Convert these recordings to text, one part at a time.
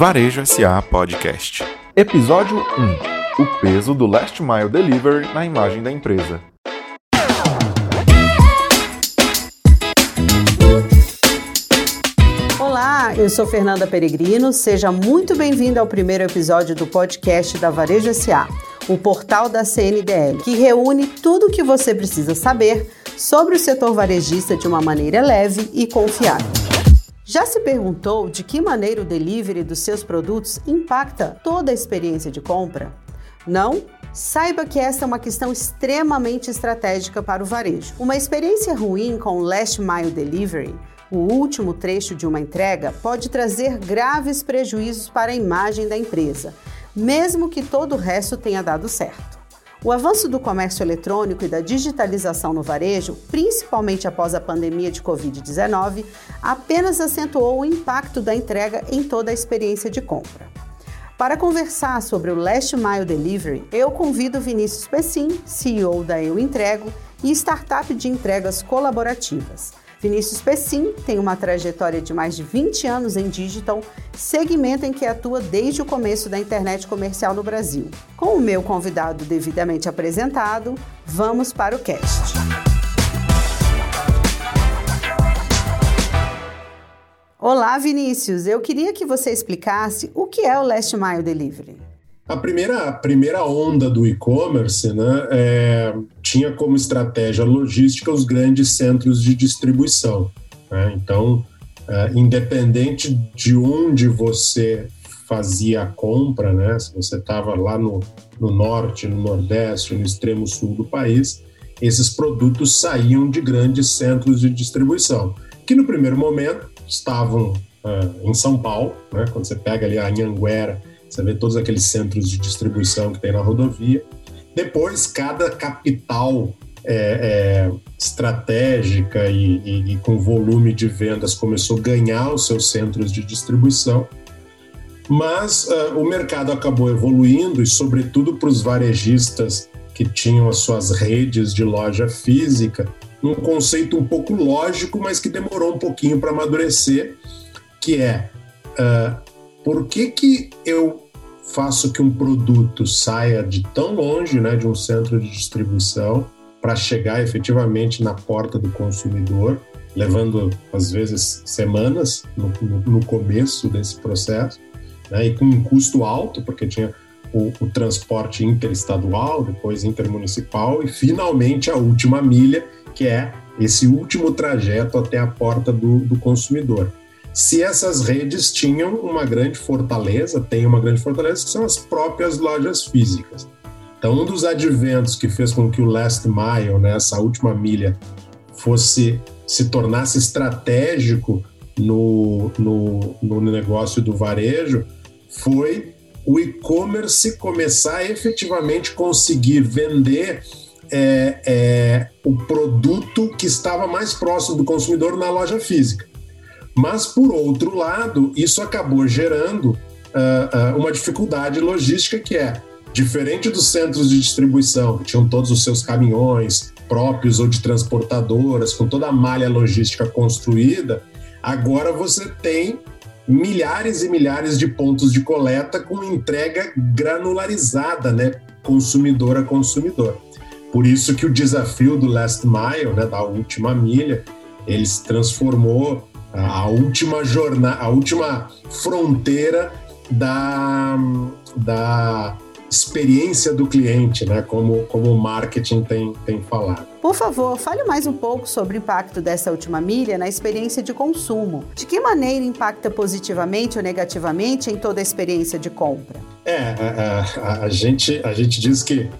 Varejo SA Podcast. Episódio 1. O peso do Last Mile Delivery na imagem da empresa. Olá, eu sou Fernanda Peregrino. Seja muito bem-vindo ao primeiro episódio do podcast da Varejo SA, o portal da CNDL, que reúne tudo o que você precisa saber sobre o setor varejista de uma maneira leve e confiável. Já se perguntou de que maneira o delivery dos seus produtos impacta toda a experiência de compra? Não? Saiba que essa é uma questão extremamente estratégica para o varejo. Uma experiência ruim com o Last Mile Delivery, o último trecho de uma entrega, pode trazer graves prejuízos para a imagem da empresa, mesmo que todo o resto tenha dado certo. O avanço do comércio eletrônico e da digitalização no varejo, principalmente após a pandemia de Covid-19, apenas acentuou o impacto da entrega em toda a experiência de compra. Para conversar sobre o Last Mile Delivery, eu convido Vinícius Pessim, CEO da Eu Entrego e startup de entregas colaborativas. Vinícius Pessim tem uma trajetória de mais de 20 anos em digital, segmento em que atua desde o começo da internet comercial no Brasil. Com o meu convidado devidamente apresentado, vamos para o cast. Olá, Vinícius. Eu queria que você explicasse o que é o Last Mile Delivery. A primeira, a primeira onda do e-commerce né, é, tinha como estratégia logística os grandes centros de distribuição. Né? Então, é, independente de onde você fazia a compra, né, se você estava lá no, no norte, no nordeste, no extremo sul do país, esses produtos saíam de grandes centros de distribuição, que no primeiro momento estavam uh, em São Paulo, né, quando você pega ali a Anhanguera você vê todos aqueles centros de distribuição que tem na rodovia. Depois, cada capital é, é, estratégica e, e, e, com volume de vendas começou a ganhar os seus centros de distribuição, mas uh, o mercado acabou evoluindo e, sobretudo para os varejistas que tinham as suas redes de loja física, um conceito um pouco lógico, mas que demorou um pouquinho para amadurecer, que é uh, por que, que eu faço que um produto saia de tão longe, né, de um centro de distribuição, para chegar efetivamente na porta do consumidor, levando às vezes semanas no, no, no começo desse processo, né, e com um custo alto, porque tinha o, o, transporte interestadual, depois intermunicipal e finalmente a última milha, que é esse último trajeto até a porta do, do consumidor se essas redes tinham uma grande fortaleza, tem uma grande fortaleza, que são as próprias lojas físicas. Então, um dos adventos que fez com que o last mile, né, essa última milha, fosse se tornasse estratégico no, no, no negócio do varejo foi o e-commerce começar a efetivamente conseguir vender é, é, o produto que estava mais próximo do consumidor na loja física. Mas, por outro lado, isso acabou gerando uh, uh, uma dificuldade logística que é diferente dos centros de distribuição, que tinham todos os seus caminhões próprios ou de transportadoras, com toda a malha logística construída, agora você tem milhares e milhares de pontos de coleta com entrega granularizada, né, consumidor a consumidor. Por isso que o desafio do last mile, né, da última milha, ele se transformou a última jornada, a última fronteira da, da experiência do cliente, né? Como, como o marketing tem, tem falado. Por favor, fale mais um pouco sobre o impacto dessa última milha na experiência de consumo. De que maneira impacta positivamente ou negativamente em toda a experiência de compra? É, a, a, a gente, a gente diz que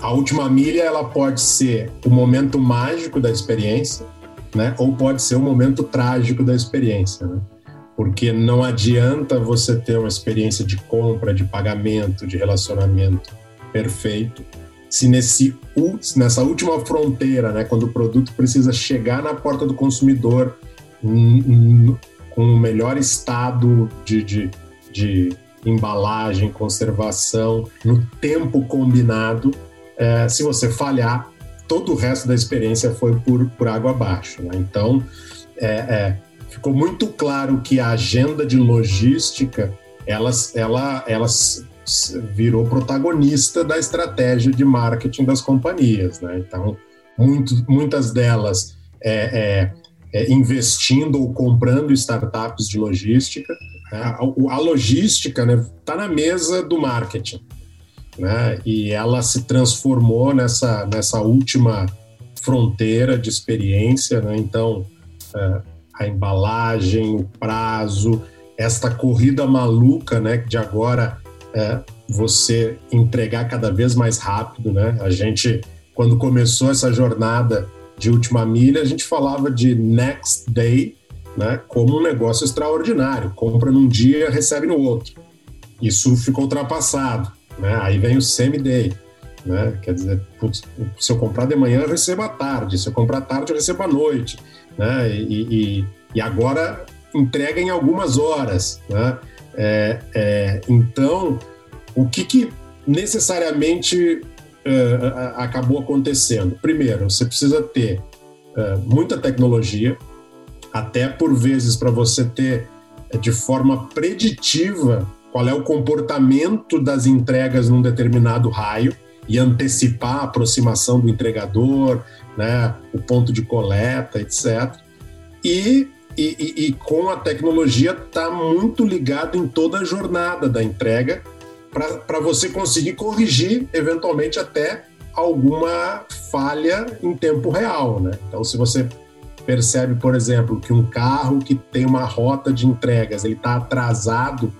a última milha ela pode ser o momento mágico da experiência, né? Ou pode ser um momento trágico da experiência, né? Porque não adianta você ter uma experiência de compra, de pagamento, de relacionamento perfeito, se nesse, nessa última fronteira, né, quando o produto precisa chegar na porta do consumidor com o melhor estado de, de, de embalagem, conservação, no tempo combinado, é, se você falhar, todo o resto da experiência foi por, por água abaixo. Né? Então, é, é, ficou muito claro que a agenda de logística elas, ela, elas virou protagonista da estratégia de marketing das companhias. Né? Então, muito, muitas delas é, é, é, investindo ou comprando startups de logística. Né? A, a, logística está né, tá na mesa do marketing. Né? E ela se transformou nessa, nessa última fronteira de experiência. Né? Então, é, a embalagem, o prazo, esta corrida maluca né, de agora é, você entregar cada vez mais rápido. Né? A gente, quando começou essa jornada de última milha, a gente falava de next day né, como um negócio extraordinário. Compra num dia, recebe no outro. Isso ficou ultrapassado. Né? Aí vem o semi-day. Né? Quer dizer, putz, se eu comprar de manhã, eu recebo à tarde. Se eu comprar à tarde, eu recebo à noite. Né? E, e, e agora entrega em algumas horas. Né? É, é, então, o que, que necessariamente é, acabou acontecendo? Primeiro, você precisa ter é, muita tecnologia, até por vezes para você ter é, de forma preditiva qual é o comportamento das entregas num determinado raio e antecipar a aproximação do entregador, né, o ponto de coleta, etc. E e, e, com a tecnologia está muito ligado em toda a jornada da entrega para você conseguir corrigir eventualmente até alguma falha em tempo real, né? Então, se você percebe, por exemplo, que um carro que tem uma rota de entregas ele está atrasado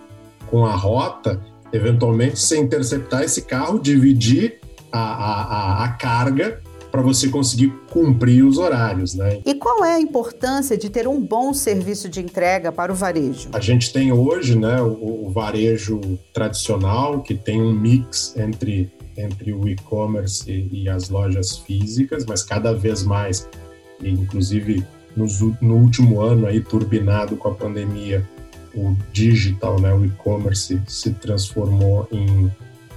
com a rota, eventualmente você interceptar esse carro, dividir a, a, a, carga para você conseguir cumprir os horários. Né? E qual é a importância de ter um bom serviço de entrega para o varejo? A gente tem hoje né, o, o varejo tradicional, que tem um mix entre, entre o e-commerce e, e as lojas físicas, mas cada vez mais, inclusive nos, no último ano aí turbinado com a pandemia, o digital, né, o e-commerce se transformou em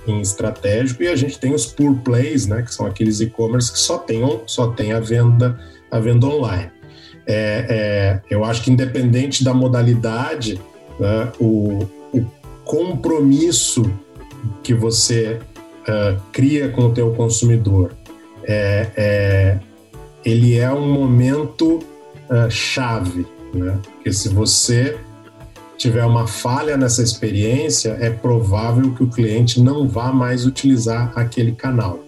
em estratégico e a gente tem os pure plays, né, que são aqueles e-commerce que só tem, só tem a venda a venda online. É, é, eu acho que independente da modalidade, né, o, o, compromisso que você uh, cria com o teu consumidor, é, é ele é um momento uh, chave, né? Porque se você tiver uma falha nessa experiência, é provável que o cliente não vá mais utilizar aquele canal.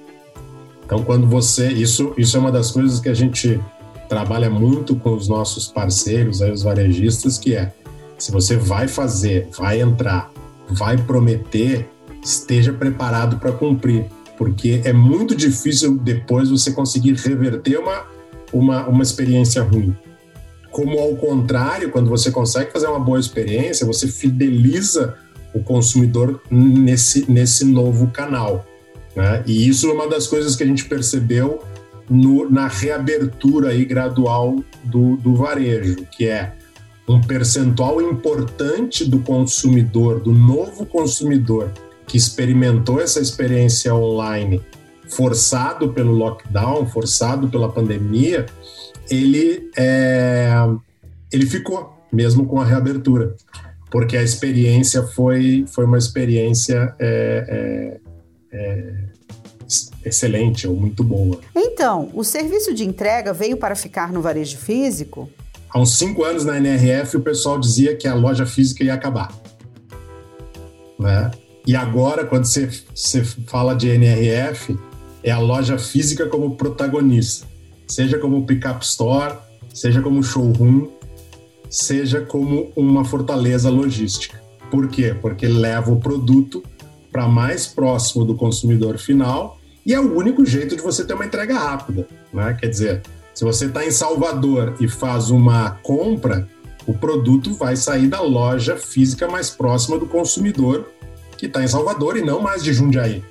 Então, quando você. Isso, isso é uma das coisas que a gente trabalha muito com os nossos parceiros, aí, os varejistas, que é: se você vai fazer, vai entrar, vai prometer, esteja preparado para cumprir. Porque é muito difícil depois você conseguir reverter uma, uma, uma experiência ruim como ao contrário, quando você consegue fazer uma boa experiência, você fideliza o consumidor nesse, nesse novo canal. Né? E isso é uma das coisas que a gente percebeu no, na reabertura aí gradual do, do varejo, que é um percentual importante do consumidor, do novo consumidor que experimentou essa experiência online, forçado pelo lockdown, forçado pela pandemia, ele, é, ele ficou, mesmo com a reabertura, porque a experiência foi, foi uma experiência é, é, é, excelente ou muito boa. Então, o serviço de entrega veio para ficar no varejo físico? Há uns cinco anos na NRF, o pessoal dizia que a loja física ia acabar. Né? E agora, quando você, você fala de NRF, é a loja física como protagonista seja como pick-up store, seja como showroom, seja como uma fortaleza logística. Por quê? Porque leva o produto para mais próximo do consumidor final e é o único jeito de você ter uma entrega rápida. Né? Quer dizer, se você está em Salvador e faz uma compra, o produto vai sair da loja física mais próxima do consumidor que está em Salvador e não mais de Jundiaí.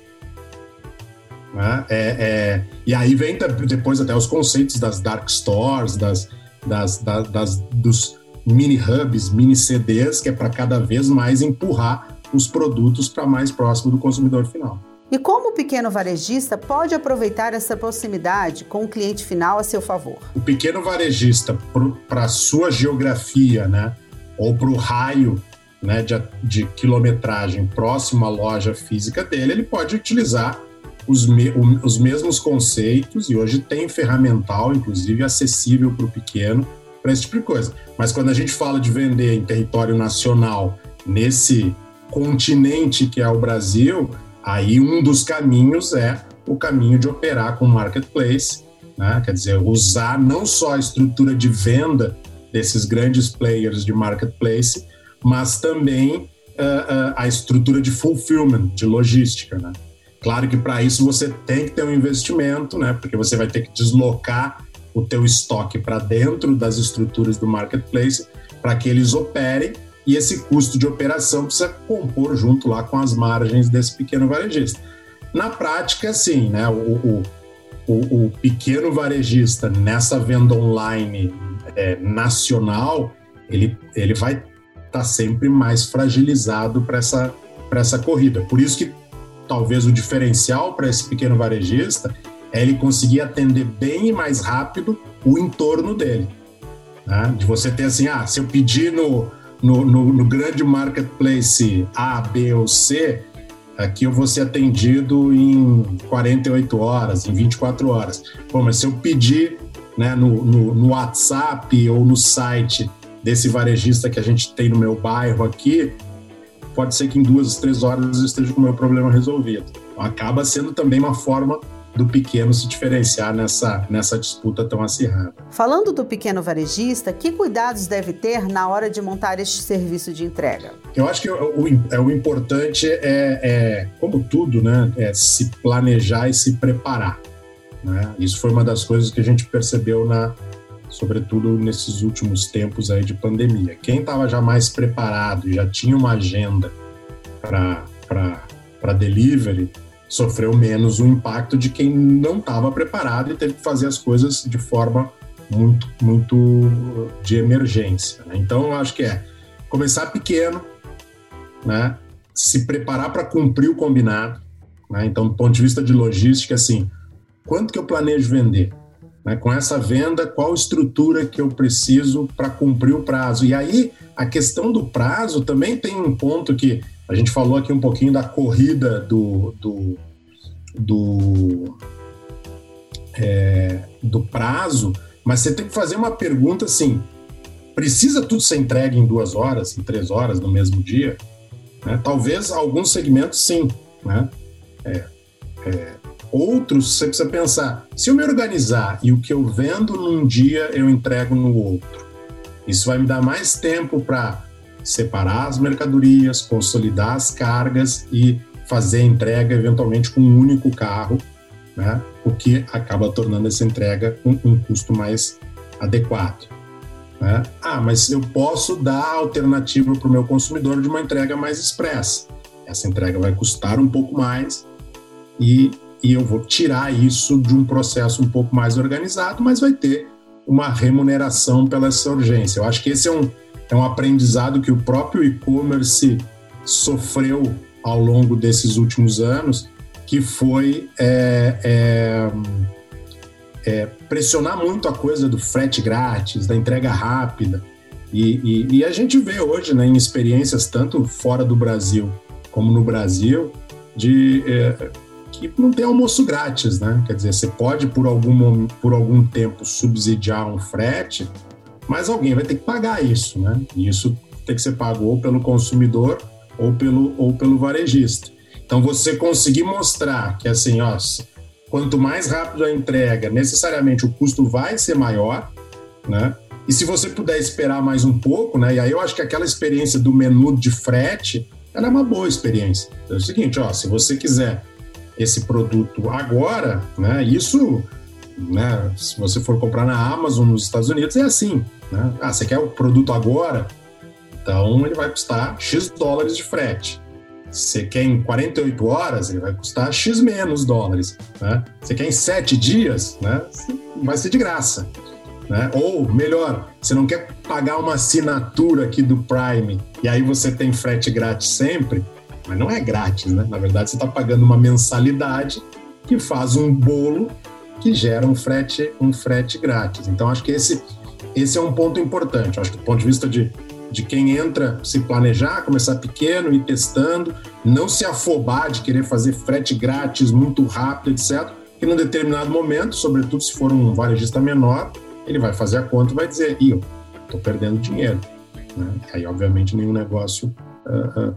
Né? É, é, e aí vem depois até os conceitos das dark stores, das, das, das, das dos mini hubs, mini CDs, que é para cada vez mais empurrar os produtos para mais próximo do consumidor final. E como o pequeno varejista pode aproveitar essa proximidade com o cliente final a seu favor? O pequeno varejista, para a sua geografia, né, ou para o raio né, de, de quilometragem próximo à loja física dele, ele pode utilizar os, me, os mesmos conceitos e hoje tem ferramental, inclusive acessível para o pequeno, para esse tipo de coisa. Mas quando a gente fala de vender em território nacional, nesse continente que é o Brasil, aí um dos caminhos é o caminho de operar com marketplace, né? quer dizer, usar não só a estrutura de venda desses grandes players de marketplace, mas também uh, uh, a estrutura de fulfillment, de logística. Né? Claro que para isso você tem que ter um investimento, né? porque você vai ter que deslocar o teu estoque para dentro das estruturas do marketplace para que eles operem e esse custo de operação precisa compor junto lá com as margens desse pequeno varejista. Na prática, sim, né? O, o, o, o pequeno varejista nessa venda online é, nacional, ele, ele vai estar tá sempre mais fragilizado para essa, essa corrida. Por isso que talvez o diferencial para esse pequeno varejista é ele conseguir atender bem e mais rápido o entorno dele. Né? De você ter assim, ah, se eu pedir no, no, no, no grande marketplace A, B ou C, aqui eu vou ser atendido em 48 horas, em 24 horas. Bom, mas se eu pedir né, no, no, no, WhatsApp ou no site desse varejista que a gente tem no meu bairro aqui, pode ser que em duas, três horas eu esteja com o meu problema resolvido. Acaba sendo também uma forma do pequeno se diferenciar nessa, nessa disputa tão acirrada. Falando do pequeno varejista, que cuidados deve ter na hora de montar este serviço de entrega? Eu acho que o, o, é, o importante é, é, como tudo, né, é se planejar e se preparar. Né? Isso foi uma das coisas que a gente percebeu na, sobretudo nesses últimos tempos aí de pandemia. Quem estava já mais preparado e já tinha uma agenda para delivery, sofreu menos o impacto de quem não estava preparado e teve que fazer as coisas de forma muito, muito de emergência. Né? Então, eu acho que é começar pequeno, né? se preparar para cumprir o combinado. Né? Então, do ponto de vista de logística, assim, quanto que eu planejo vender? Né? Com essa venda, qual estrutura que eu preciso para cumprir o prazo? E aí, a questão do prazo também tem um ponto que a gente falou aqui um pouquinho da corrida do, do, do, é, do prazo, mas você tem que fazer uma pergunta assim: precisa tudo ser entregue em duas horas, em três horas no mesmo dia? Né? Talvez alguns segmentos sim, né? É, é, outros você precisa pensar: se eu me organizar e o que eu vendo num dia eu entrego no outro, isso vai me dar mais tempo para separar as mercadorias, consolidar as cargas e fazer a entrega eventualmente com um único carro, né? o que acaba tornando essa entrega um, um custo mais adequado. Né? Ah, mas eu posso dar alternativa para o meu consumidor de uma entrega mais expressa. Essa entrega vai custar um pouco mais e, e eu vou tirar isso de um processo um pouco mais organizado, mas vai ter uma remuneração pela essa urgência. Eu acho que esse é um, é um aprendizado que o próprio e-commerce sofreu ao longo desses últimos anos, que foi é, é, é, pressionar muito a coisa do frete grátis, da entrega rápida. E, e, e, a gente vê hoje, né, em experiências tanto fora do Brasil como no Brasil, de que não tem almoço grátis, né? Quer dizer, você pode por algum, por algum tempo subsidiar um frete, mas alguém vai ter que pagar isso, né? E isso tem que ser pago ou pelo consumidor ou pelo, ou pelo varejista. Então, você conseguir mostrar que, assim, ó, quanto mais rápido a entrega, necessariamente o custo vai ser maior, né? E se você puder esperar mais um pouco, né? E aí eu acho que aquela experiência do menu de frete, ela é uma boa experiência. Então, é o seguinte, ó, se você quiser esse produto agora, né? Isso, né? Se você for comprar na Amazon nos Estados Unidos é assim. Né? Ah, você quer o produto agora? Então ele vai custar X dólares de frete. Você quer em 48 horas, ele vai custar X menos dólares. Né? Você quer em 7 dias, né? vai ser de graça. Né? Ou, melhor, você não quer pagar uma assinatura aqui do Prime e aí você tem frete grátis sempre, mas não é grátis, né? Na verdade, você está pagando uma mensalidade que faz um bolo que gera um frete, um frete grátis. Então, acho que esse esse é um ponto importante. acho que do ponto de vista de de quem entra se planejar, começar pequeno, ir testando, não se afobar de querer fazer frete grátis, muito rápido, etc. E num determinado momento, sobretudo se for um varejista menor, ele vai fazer a conta e vai dizer: Ih, estou perdendo dinheiro. Né? Aí, obviamente, nenhum negócio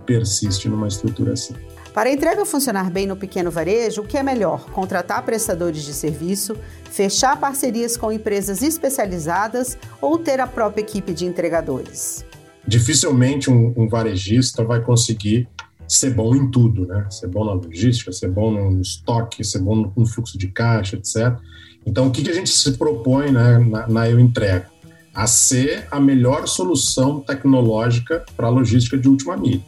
persiste numa estrutura assim. Para a entrega funcionar bem no pequeno varejo, o que é melhor? Contratar prestadores de serviço, fechar parcerias com empresas especializadas ou ter a própria equipe de entregadores? Dificilmente um, um varejista vai conseguir ser bom em tudo, né? Ser bom na logística, ser bom no estoque, ser bom no fluxo de caixa, etc. Então, o que, que a gente se propõe né, na, na Eu Entrego? A ser a melhor solução tecnológica para a logística de última milha.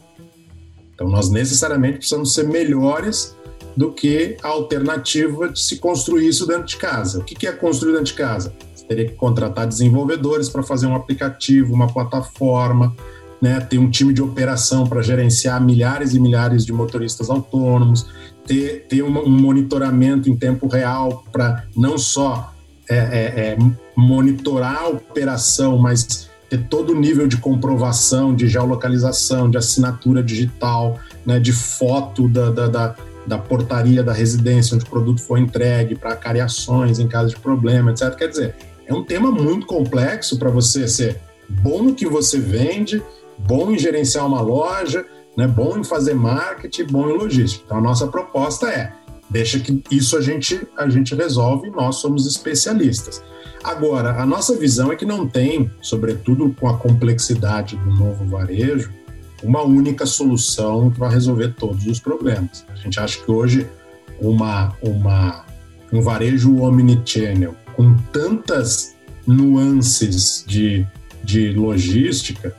Então, nós necessariamente precisamos ser melhores do que a alternativa de se construir isso dentro de casa. O que é construir dentro de casa? Você teria que contratar desenvolvedores para fazer um aplicativo, uma plataforma, né, ter um time de operação para gerenciar milhares e milhares de motoristas autônomos, ter, ter um, um monitoramento em tempo real para não só é, é, é, monitorar a operação, mas ter todo o nível de comprovação, de geolocalização, de assinatura digital, né, de foto da, da, da, da portaria da residência onde o produto foi entregue, para cariações em caso de problema, etc. Quer dizer, é um tema muito complexo para você ser bom no que você vende, bom em gerenciar uma loja, né, bom em fazer marketing, bom em logística. Então, a nossa proposta é deixa que isso a gente, a gente resolve, nós somos especialistas. Agora, a nossa visão é que não tem, sobretudo com a complexidade do novo varejo, uma única solução que vai resolver todos os problemas. A gente acha que hoje uma, uma, um varejo omnichannel com tantas nuances de, de logística,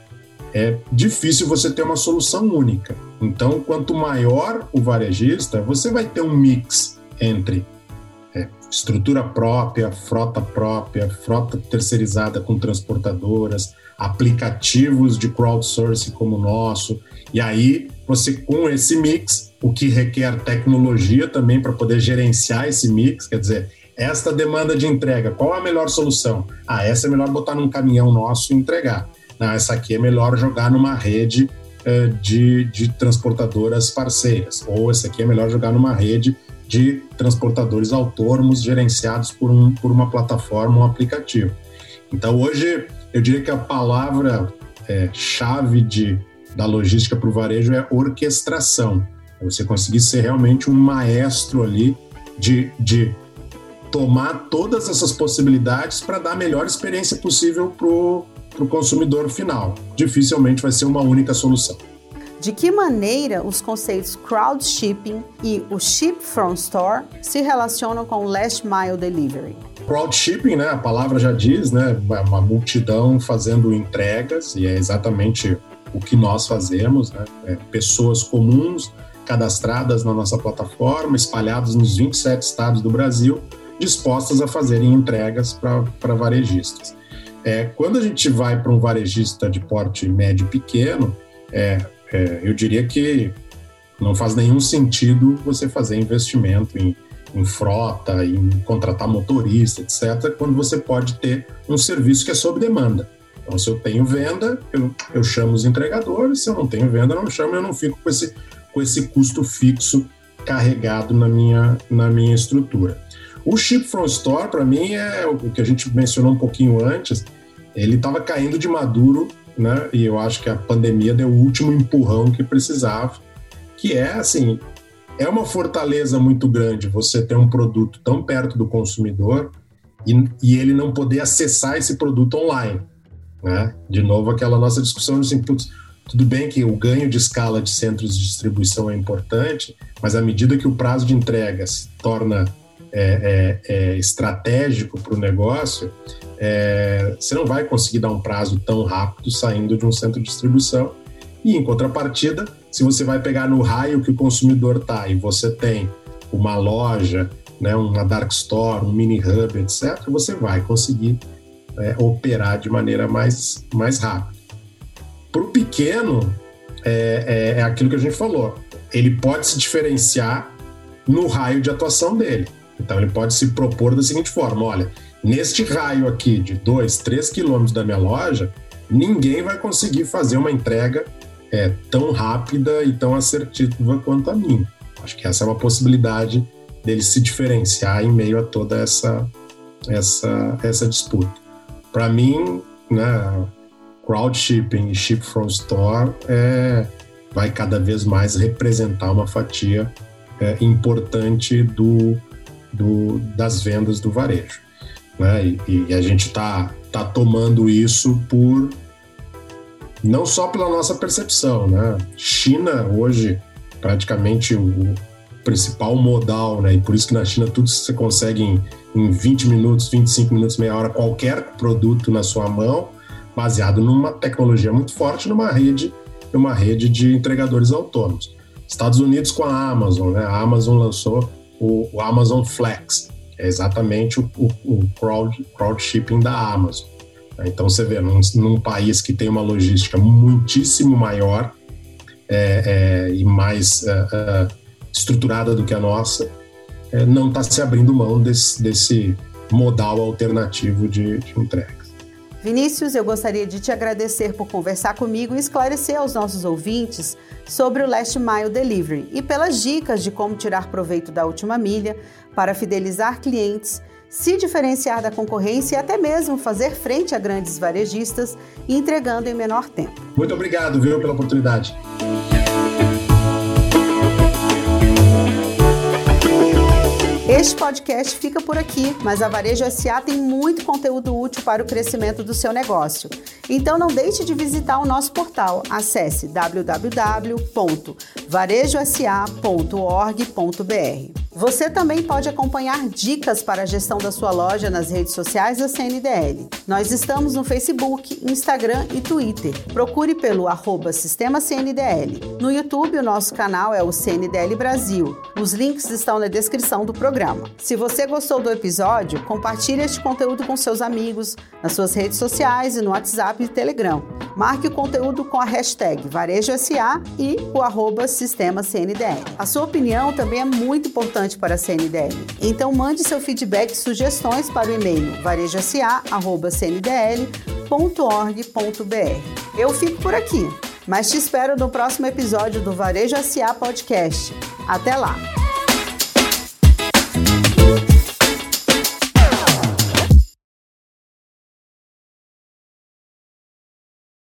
é difícil você ter uma solução única. Então, quanto maior o varejista, você vai ter um mix entre é, estrutura própria, frota própria, frota terceirizada com transportadoras, aplicativos de crowdsourcing como o nosso. E aí, você com esse mix, o que requer tecnologia também para poder gerenciar esse mix, quer dizer, esta demanda de entrega, qual a melhor solução? Ah, essa é melhor botar num caminhão nosso e entregar. Não, essa aqui é melhor jogar numa rede uh, de, de transportadoras parceiras. Ou essa aqui é melhor jogar numa rede de transportadores autônomos gerenciados por, um, por uma plataforma, um aplicativo. Então, hoje, eu diria que a palavra é, chave de, da logística para o varejo é orquestração. É você conseguir ser realmente um maestro ali de, de tomar todas essas possibilidades para dar a melhor experiência possível para o consumidor final. Dificilmente vai ser uma única solução. De que maneira os conceitos crowd shipping e o ship from store se relacionam com o last mile delivery? Crowd shipping, né, a palavra já diz, né, é uma multidão fazendo entregas e é exatamente o que nós fazemos, né, é pessoas comuns cadastradas na nossa plataforma, espalhadas nos 27 estados do Brasil, dispostas a fazerem entregas para varejistas. É, quando a gente vai para um varejista de porte médio e pequeno, é, é, eu diria que não faz nenhum sentido você fazer investimento em, em frota, em contratar motorista, etc., quando você pode ter um serviço que é sob demanda. Então, se eu tenho venda, eu, eu chamo os entregadores, se eu não tenho venda, eu não chamo, eu não fico com esse, com esse custo fixo carregado na minha, na minha estrutura. O Ship from Store, para mim, é o que a gente mencionou um pouquinho antes, ele estava caindo de maduro né? E eu acho que a pandemia deu o último empurrão que precisava, que é assim, é uma fortaleza muito grande você ter um produto tão perto do consumidor e, e ele não poder acessar esse produto online, né? De novo aquela nossa discussão assim, putz, tudo bem que o ganho de escala de centros de distribuição é importante, mas à medida que o prazo de entrega se torna é, é, é estratégico para o negócio, é, você não vai conseguir dar um prazo tão rápido saindo de um centro de distribuição. E em contrapartida, se você vai pegar no raio que o consumidor está e você tem uma loja, né, uma dark store, um mini hub, etc., você vai conseguir é, operar de maneira mais, mais rápida. Para o pequeno, é, é, é aquilo que a gente falou. Ele pode se diferenciar no raio de atuação dele. Então, ele pode se propor da seguinte forma: olha, Neste raio aqui de 2, 3 quilômetros da minha loja, ninguém vai conseguir fazer uma entrega é, tão rápida e tão assertiva quanto a mim. Acho que essa é uma possibilidade dele se diferenciar em meio a toda essa, essa, essa disputa. Para mim, né, crowd shipping e ship from store é, vai cada vez mais representar uma fatia é, importante do, do, das vendas do varejo. Né? E, e a gente está tá tomando isso por não só pela nossa percepção, né? China hoje praticamente o principal modal, né? E por isso que na China tudo você consegue em, em 20 minutos, 25 minutos, meia hora qualquer produto na sua mão, baseado numa tecnologia muito forte, numa rede, numa rede de entregadores autônomos. Estados Unidos com a Amazon, né? A Amazon lançou o, o Amazon Flex, que é exatamente o, o, o crowd, crowd shipping da Amazon. Então você vê, num, num, país que tem uma logística muitíssimo maior é, é, e mais é, é estruturada do que a nossa, é, não está se abrindo mão desse, desse modal alternativo de, de entregas. Vinícius, eu gostaria de te agradecer por conversar comigo e esclarecer aos nossos ouvintes sobre o Last Mile Delivery e pelas dicas de como tirar proveito da última milha para fidelizar clientes se diferenciar da concorrência e até mesmo fazer frente a grandes varejistas, entregando em menor tempo. Muito obrigado, viu, pela oportunidade. Este podcast fica por aqui, mas a Varejo SA tem muito conteúdo útil para o crescimento do seu negócio. Então não deixe de visitar o nosso portal. Acesse www.varejosa.org.br. Você também pode acompanhar dicas para a gestão da sua loja nas redes sociais da CNDL. Nós estamos no Facebook, Instagram e Twitter. Procure pelo arroba Sistema CNDL. No YouTube, o nosso canal é o CNDL Brasil. Os links estão na descrição do programa. Se você gostou do episódio, compartilhe este conteúdo com seus amigos, nas suas redes sociais e no WhatsApp e Telegram. Marque o conteúdo com a hashtag VarejoSA e o arroba Sistema CNDL. A sua opinião também é muito importante importante para a CNDL. Então mande seu feedback e sugestões para o e-mail varejosa.cndl.org.br. Eu fico por aqui, mas te espero no próximo episódio do Varejo SA Podcast. Até lá!